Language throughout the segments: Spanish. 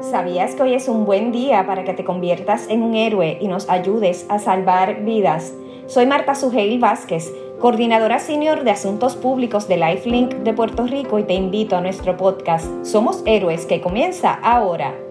¿Sabías que hoy es un buen día para que te conviertas en un héroe y nos ayudes a salvar vidas? Soy Marta Sugeil Vázquez, coordinadora senior de Asuntos Públicos de Lifelink de Puerto Rico y te invito a nuestro podcast Somos Héroes que comienza ahora.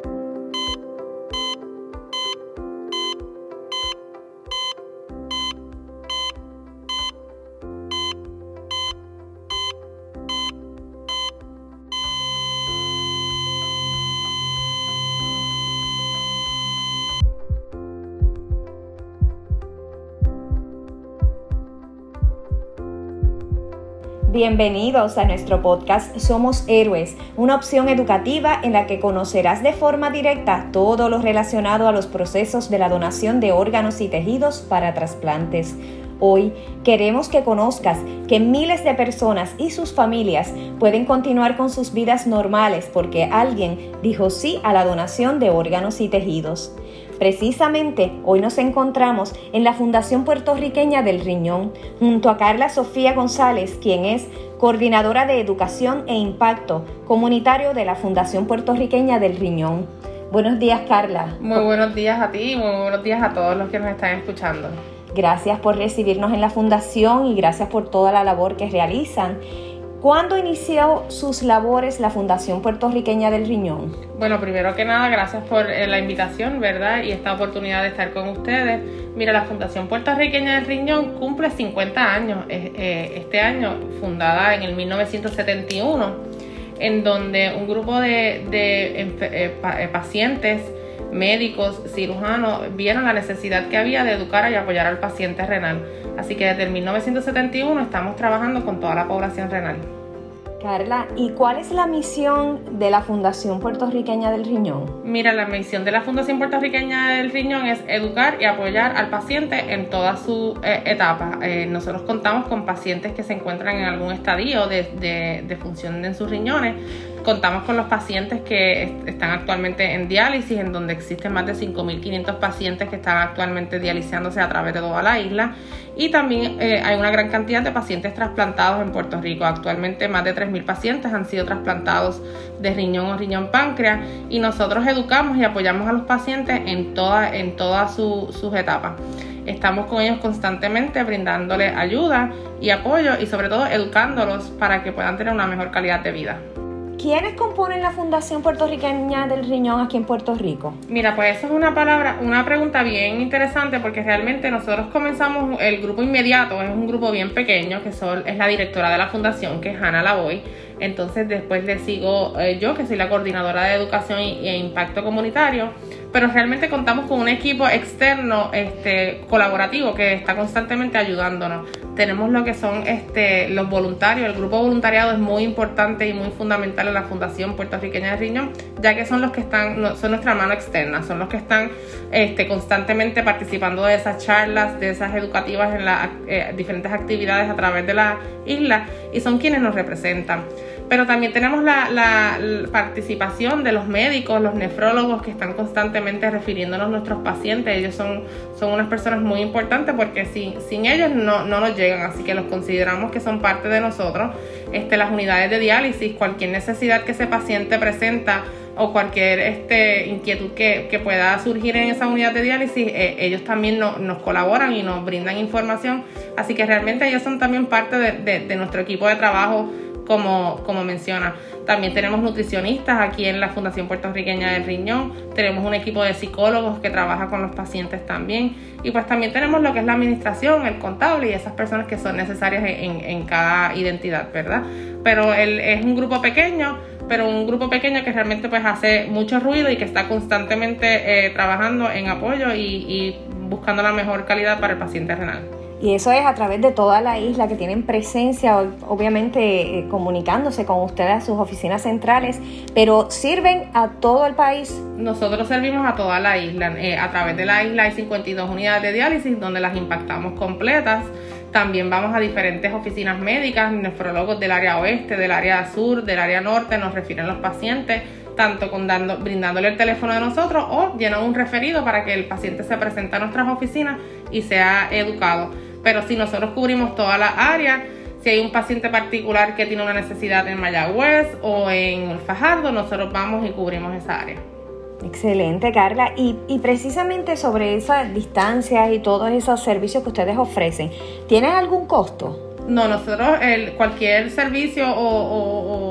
Bienvenidos a nuestro podcast Somos Héroes, una opción educativa en la que conocerás de forma directa todo lo relacionado a los procesos de la donación de órganos y tejidos para trasplantes. Hoy queremos que conozcas que miles de personas y sus familias pueden continuar con sus vidas normales porque alguien dijo sí a la donación de órganos y tejidos. Precisamente hoy nos encontramos en la Fundación Puertorriqueña del Riñón, junto a Carla Sofía González, quien es coordinadora de Educación e Impacto Comunitario de la Fundación Puertorriqueña del Riñón. Buenos días, Carla. Muy buenos días a ti y muy buenos días a todos los que nos están escuchando. Gracias por recibirnos en la Fundación y gracias por toda la labor que realizan. ¿Cuándo inició sus labores la Fundación Puertorriqueña del Riñón? Bueno, primero que nada, gracias por eh, la invitación, ¿verdad? Y esta oportunidad de estar con ustedes. Mira, la Fundación Puertorriqueña del Riñón cumple 50 años eh, este año, fundada en el 1971, en donde un grupo de, eh, pacientes médicos, cirujanos, vieron la necesidad que había de educar y apoyar al paciente renal. Así que desde el 1971 estamos trabajando con toda la población renal. Carla, ¿y cuál es la misión de la Fundación Puertorriqueña del Riñón? Mira, la misión de la Fundación Puertorriqueña del Riñón es educar y apoyar al paciente en toda su eh, etapa. Eh, nosotros contamos con pacientes que se encuentran en algún estadio de, de función en sus riñones, Contamos con los pacientes que están actualmente en diálisis, en donde existen más de 5.500 pacientes que están actualmente dializándose a través de toda la isla. Y también eh, hay una gran cantidad de pacientes trasplantados en Puerto Rico. Actualmente más de 3.000 pacientes han sido trasplantados de riñón o riñón páncreas. Y nosotros educamos y apoyamos a los pacientes en, toda, en todas sus etapas. Estamos con ellos constantemente brindándoles ayuda y apoyo y sobre todo educándolos para que puedan tener una mejor calidad de vida. ¿Quiénes componen la Fundación Puertorriqueña del Riñón aquí en Puerto Rico? Mira, pues esa es una palabra, una pregunta bien interesante porque realmente nosotros comenzamos el grupo inmediato, es un grupo bien pequeño que son, es la directora de la fundación, que es Hannah Lavoy. Entonces después le sigo eh, yo, que soy la coordinadora de educación e impacto comunitario pero realmente contamos con un equipo externo este, colaborativo que está constantemente ayudándonos. Tenemos lo que son este, los voluntarios, el grupo voluntariado es muy importante y muy fundamental en la Fundación Puertorriqueña de Riñón, ya que son los que están, son nuestra mano externa, son los que están este, constantemente participando de esas charlas, de esas educativas en las eh, diferentes actividades a través de la isla y son quienes nos representan. Pero también tenemos la, participación de los médicos, los nefrólogos que están constantemente refiriéndonos a nuestros pacientes. Ellos son, son unas personas muy importantes porque sin, sin ellos no, no nos llegan, así que los consideramos que son parte de nosotros. Este, las unidades de diálisis, cualquier necesidad que ese paciente presenta o cualquier este, inquietud que, pueda surgir en esa unidad de diálisis, eh, ellos también nos colaboran y nos brindan información. Así que realmente ellos son también parte de, de nuestro equipo de trabajo como, como menciona. También tenemos nutricionistas aquí en la Fundación Puertorriqueña del Riñón, tenemos un equipo de psicólogos que trabaja con los pacientes también y pues también tenemos lo que es la administración, el contable y esas personas que son necesarias en, en cada identidad, ¿verdad? Pero el, es un grupo pequeño, pero un grupo pequeño que realmente pues hace mucho ruido y que está constantemente eh, trabajando en apoyo y, y buscando la mejor calidad para el paciente renal. Y eso es a través de toda la isla que tienen presencia, obviamente eh, comunicándose con ustedes a sus oficinas centrales, pero sirven a todo el país. Nosotros servimos a toda la isla. Eh, a través de la isla hay 52 unidades de diálisis donde las impactamos completas. También vamos a diferentes oficinas médicas, nefrólogos del área oeste, del área sur, del área norte, nos refieren los pacientes tanto con dando, brindándole el teléfono de nosotros o llenan un referido para que el paciente se presente a nuestras oficinas y sea educado pero si nosotros cubrimos toda la área, si hay un paciente particular que tiene una necesidad en Mayagüez o en Fajardo, nosotros vamos y cubrimos esa área. Excelente, Carla. Y, y, precisamente sobre esas distancias y todos esos servicios que ustedes ofrecen, ¿tienen algún costo? No, nosotros el, cualquier servicio o,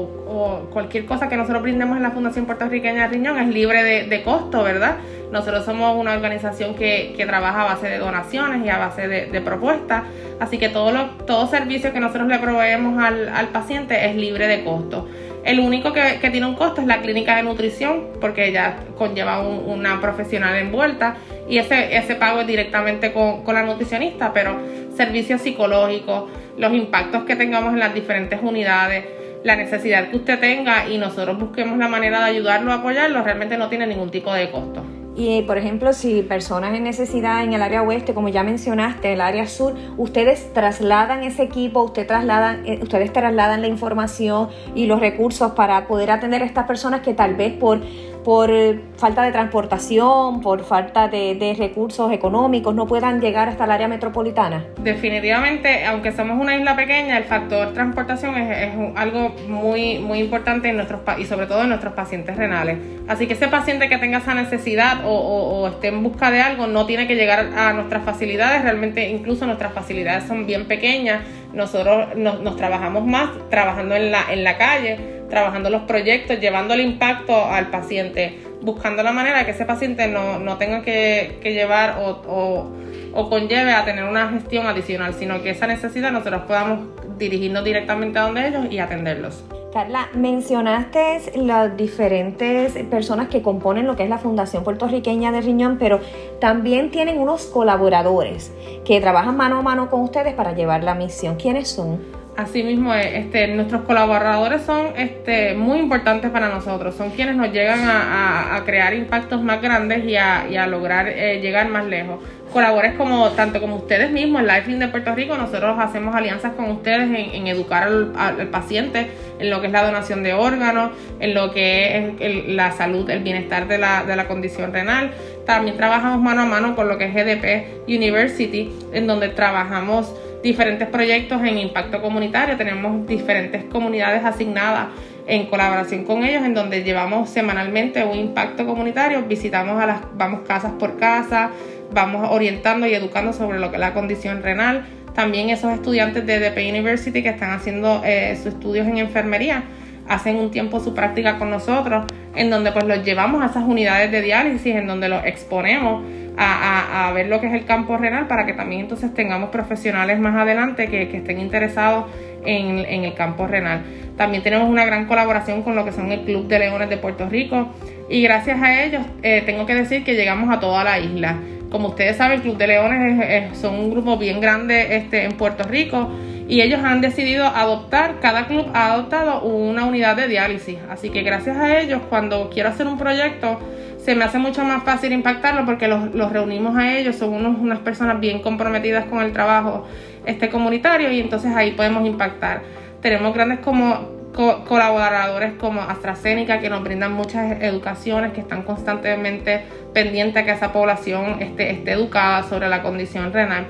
cualquier cosa que nosotros brindemos en la Fundación Puertorriqueña de Riñón es libre de, costo, ¿verdad? Nosotros somos una organización que, trabaja a base de donaciones y a base de, propuestas, así que todo, lo, todo servicio que nosotros le proveemos al, al paciente es libre de costo. El único que, tiene un costo es la clínica de nutrición, porque ya conlleva una profesional envuelta y ese, ese pago es directamente con, con la nutricionista, pero servicios psicológicos, los impactos que tengamos en las diferentes unidades, la necesidad que usted tenga y nosotros busquemos la manera de ayudarlo, apoyarlo, realmente no tiene ningún tipo de costo. Y, por ejemplo, si personas en necesidad en el área oeste, como ya mencionaste, el área sur, ustedes trasladan ese equipo, usted trasladan, eh, ustedes trasladan la información y los recursos para poder atender a estas personas que tal vez por por falta de transportación, por falta de, recursos económicos, no puedan llegar hasta el área metropolitana? Definitivamente, aunque somos una isla pequeña, el factor transportación es, algo muy, muy importante en nuestros y sobre todo en nuestros pacientes renales. Así que ese paciente que tenga esa necesidad o, esté en busca de algo no tiene que llegar a nuestras facilidades, realmente incluso nuestras facilidades son bien pequeñas, nosotros nos, nos trabajamos más trabajando en la, en la calle trabajando los proyectos, llevando el impacto al paciente, buscando la manera que ese paciente no, tenga que, llevar o, o, conlleve a tener una gestión adicional, sino que esa necesidad nosotros podamos dirigirnos directamente a donde ellos y atenderlos. Carla, mencionaste las diferentes personas que componen lo que es la Fundación Puertorriqueña de Riñón, pero también tienen unos colaboradores que trabajan mano a mano con ustedes para llevar la misión. ¿Quiénes son? Asimismo, este, nuestros colaboradores son este, muy importantes para nosotros, son quienes nos llegan a, crear impactos más grandes y a, lograr eh, llegar más lejos. Colabores como tanto como ustedes mismos, en Lifeline de Puerto Rico, nosotros hacemos alianzas con ustedes en, educar al, paciente en lo que es la donación de órganos, en lo que es la salud, el bienestar de la, de la condición renal. También trabajamos mano a mano con lo que es GDP University, en donde trabajamos diferentes proyectos en impacto comunitario, tenemos diferentes comunidades asignadas en colaboración con ellos, en donde llevamos semanalmente un impacto comunitario, visitamos a las, vamos casas por casa, vamos orientando y educando sobre lo que es la condición renal. También esos estudiantes de DP University que están haciendo eh, sus estudios en enfermería, hacen un tiempo su práctica con nosotros, en donde pues los llevamos a esas unidades de diálisis, en donde los exponemos a, ver lo que es el campo renal para que también entonces tengamos profesionales más adelante que, estén interesados en, el campo renal. También tenemos una gran colaboración con lo que son el Club de Leones de Puerto Rico y gracias a ellos eh, tengo que decir que llegamos a toda la isla. Como ustedes saben, el Club de Leones son un grupo bien grande este, en Puerto Rico y ellos han decidido adoptar, cada club ha adoptado una unidad de diálisis. Así que gracias a ellos, cuando quiero hacer un proyecto, se me hace mucho más fácil impactarlo porque los, reunimos a ellos, son unos, unas personas bien comprometidas con el trabajo este comunitario y entonces ahí podemos impactar. Tenemos grandes como colaboradores como AstraZeneca que nos brindan muchas educaciones, que están constantemente pendientes a que esa población esté, esté educada sobre la condición renal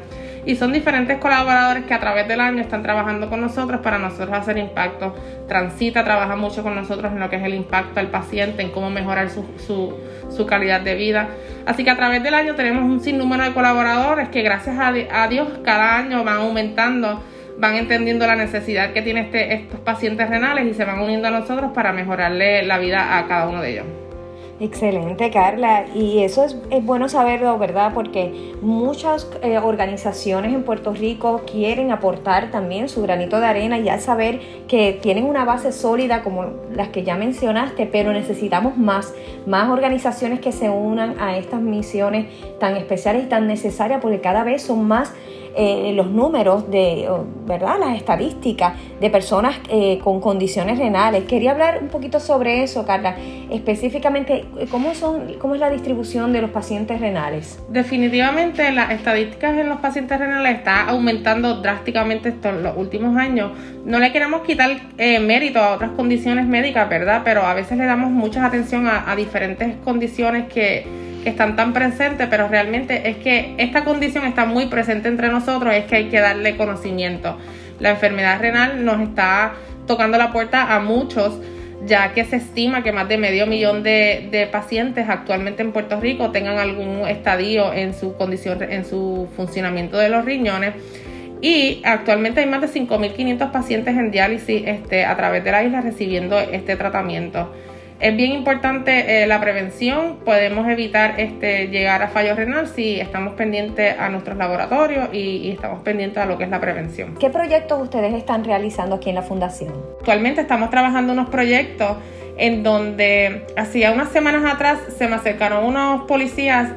y son diferentes colaboradores que a través del año están trabajando con nosotros para nosotros hacer impacto. Transita trabaja mucho con nosotros en lo que es el impacto al paciente, en cómo mejorar su, su, su calidad de vida. Así que a través del año tenemos un sinnúmero de colaboradores que gracias a, Dios cada año van aumentando van entendiendo la necesidad que tienen este, estos pacientes renales y se van uniendo a nosotros para mejorarle la vida a cada uno de ellos. Excelente, Carla. Y eso es, bueno saberlo, ¿verdad? Porque muchas eh, organizaciones en Puerto Rico quieren aportar también su granito de arena y ya saber que tienen una base sólida como las que ya mencionaste, pero necesitamos más, más organizaciones que se unan a estas misiones tan especiales y tan necesarias porque cada vez son más eh, los números de, ¿verdad? Las estadísticas de personas eh, con condiciones renales. Quería hablar un poquito sobre eso, Carla. Específicamente, ¿cómo, son, ¿cómo es la distribución de los pacientes renales? Definitivamente las estadísticas en los pacientes renales está aumentando drásticamente estos los últimos años. No le queremos quitar eh, mérito a otras condiciones médicas, ¿verdad? Pero a veces le damos mucha atención a diferentes condiciones que que están tan presentes, pero realmente es que esta condición está muy presente entre nosotros, es que hay que darle conocimiento. La enfermedad renal nos está tocando la puerta a muchos ya que se estima que más de medio millón de, pacientes actualmente en Puerto Rico tengan algún estadio en su condición, en su funcionamiento de los riñones. Y actualmente hay más de 5.500 pacientes en diálisis este, a través de la isla recibiendo este tratamiento. Es bien importante eh, la prevención, podemos evitar este, llegar a fallo renal si estamos pendientes a nuestros laboratorios y, y, estamos pendientes a lo que es la prevención. ¿Qué proyectos ustedes están realizando aquí en la Fundación? Actualmente estamos trabajando unos proyectos en donde hacía unas semanas atrás se me acercaron unos policías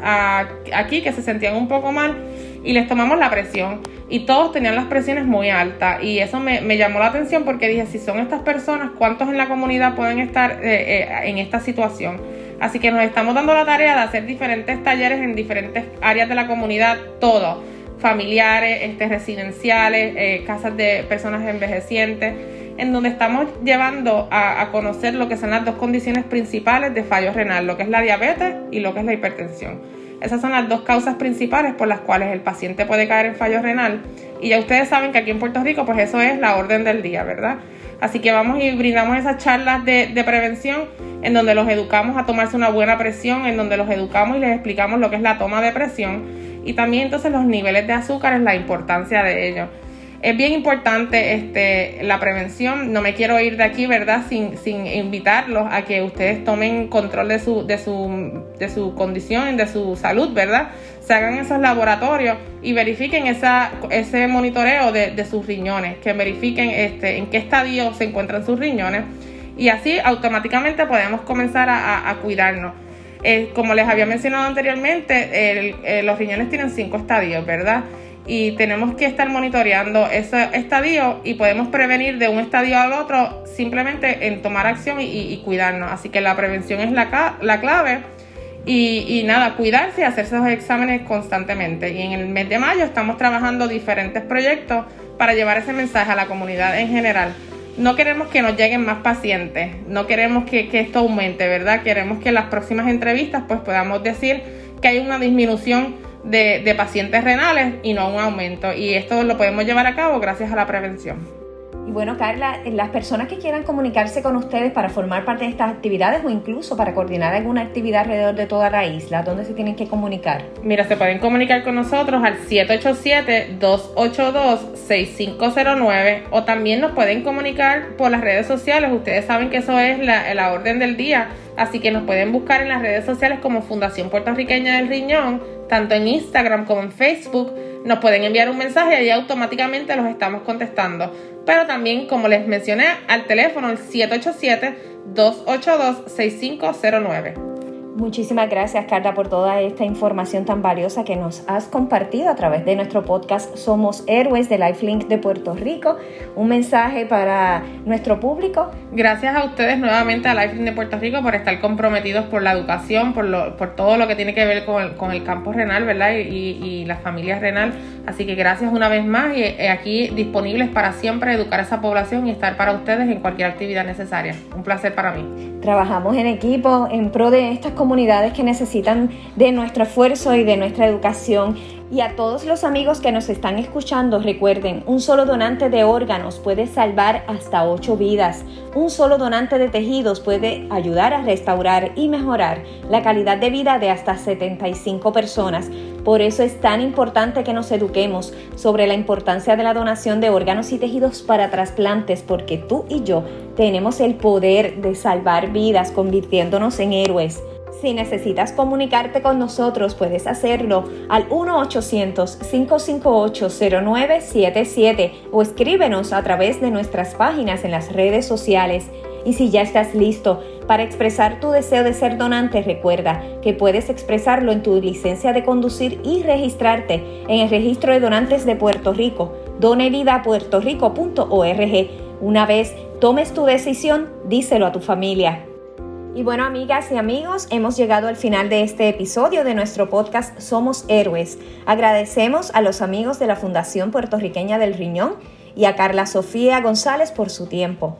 aquí que se sentían un poco mal y les tomamos la presión y todos tenían las presiones muy altas y eso me, llamó la atención porque dije, si son estas personas, ¿cuántos en la comunidad pueden estar eh, eh, en esta situación? Así que nos estamos dando la tarea de hacer diferentes talleres en diferentes áreas de la comunidad, todo, familiares, este, residenciales, eh, casas de personas envejecientes en donde estamos llevando a, conocer lo que son las dos condiciones principales de fallo renal, lo que es la diabetes y lo que es la hipertensión. Esas son las dos causas principales por las cuales el paciente puede caer en fallo renal. Y ya ustedes saben que aquí en Puerto Rico, pues eso es la orden del día, ¿verdad? Así que vamos y brindamos esas charlas de, de, prevención en donde los educamos a tomarse una buena presión, en donde los educamos y les explicamos lo que es la toma de presión y también entonces los niveles de azúcar, es la importancia de ello es bien importante este, la prevención. No me quiero ir de aquí, ¿verdad? Sin, sin invitarlos a que ustedes tomen control de su, de su, de su condición, de su salud, ¿verdad? Se hagan esos laboratorios y verifiquen esa, ese monitoreo de, sus riñones, que verifiquen este, en qué estadio se encuentran sus riñones y así automáticamente podemos comenzar a, cuidarnos. Eh, como les había mencionado anteriormente, eh, los riñones tienen cinco estadios, ¿verdad? Y tenemos que estar monitoreando ese estadio y podemos prevenir de un estadio al otro simplemente en tomar acción y, cuidarnos. Así que la prevención es la, la clave. Y, y, nada, cuidarse y hacerse los exámenes constantemente. Y en el mes de mayo estamos trabajando diferentes proyectos para llevar ese mensaje a la comunidad en general. No queremos que nos lleguen más pacientes, no queremos que, que esto aumente, ¿verdad? Queremos que en las próximas entrevistas pues podamos decir que hay una disminución de, pacientes renales y no un aumento. Y esto lo podemos llevar a cabo gracias a la prevención. Bueno, Carla, las personas que quieran comunicarse con ustedes para formar parte de estas actividades o incluso para coordinar alguna actividad alrededor de toda la isla, ¿dónde se tienen que comunicar? Mira, se pueden comunicar con nosotros al 787-282-6509 o también nos pueden comunicar por las redes sociales. Ustedes saben que eso es la, la orden del día, así que nos pueden buscar en las redes sociales como Fundación Puertorriqueña del Riñón, tanto en Instagram como en Facebook nos pueden enviar un mensaje y automáticamente los estamos contestando. Pero también, como les mencioné, al teléfono el 787-282-6509. Muchísimas gracias, Carla, por toda esta información tan valiosa que nos has compartido a través de nuestro podcast Somos Héroes de Lifelink de Puerto Rico. Un mensaje para nuestro público. Gracias a ustedes nuevamente a Lifelink de Puerto Rico por estar comprometidos por la educación, por, lo, por todo lo que tiene que ver con el, con el campo renal, ¿verdad? Y, y, la familia renal. Así que gracias una vez más y eh, aquí disponibles para siempre educar a esa población y estar para ustedes en cualquier actividad necesaria. Un placer para mí. Trabajamos en equipo en pro de estas comunidades que necesitan de nuestro esfuerzo y de nuestra educación. Y a todos los amigos que nos están escuchando, recuerden, un solo donante de órganos puede salvar hasta ocho vidas. Un solo donante de tejidos puede ayudar a restaurar y mejorar la calidad de vida de hasta 75 personas. Por eso es tan importante que nos eduquemos sobre la importancia de la donación de órganos y tejidos para trasplantes, porque tú y yo tenemos el poder de salvar vidas convirtiéndonos en héroes. Si necesitas comunicarte con nosotros, puedes hacerlo al 1-800-558-0977 o escríbenos a través de nuestras páginas en las redes sociales. Y si ya estás listo para expresar tu deseo de ser donante, recuerda que puedes expresarlo en tu licencia de conducir y registrarte en el registro de donantes de Puerto Rico, doneridapuertorico.org. Una vez tomes tu decisión, díselo a tu familia. Y bueno, amigas y amigos, hemos llegado al final de este episodio de nuestro podcast Somos Héroes. Agradecemos a los amigos de la Fundación Puertorriqueña del Riñón y a Carla Sofía González por su tiempo.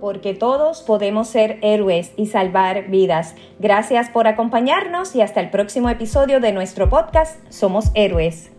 Porque todos podemos ser héroes y salvar vidas. Gracias por acompañarnos y hasta el próximo episodio de nuestro podcast Somos Héroes.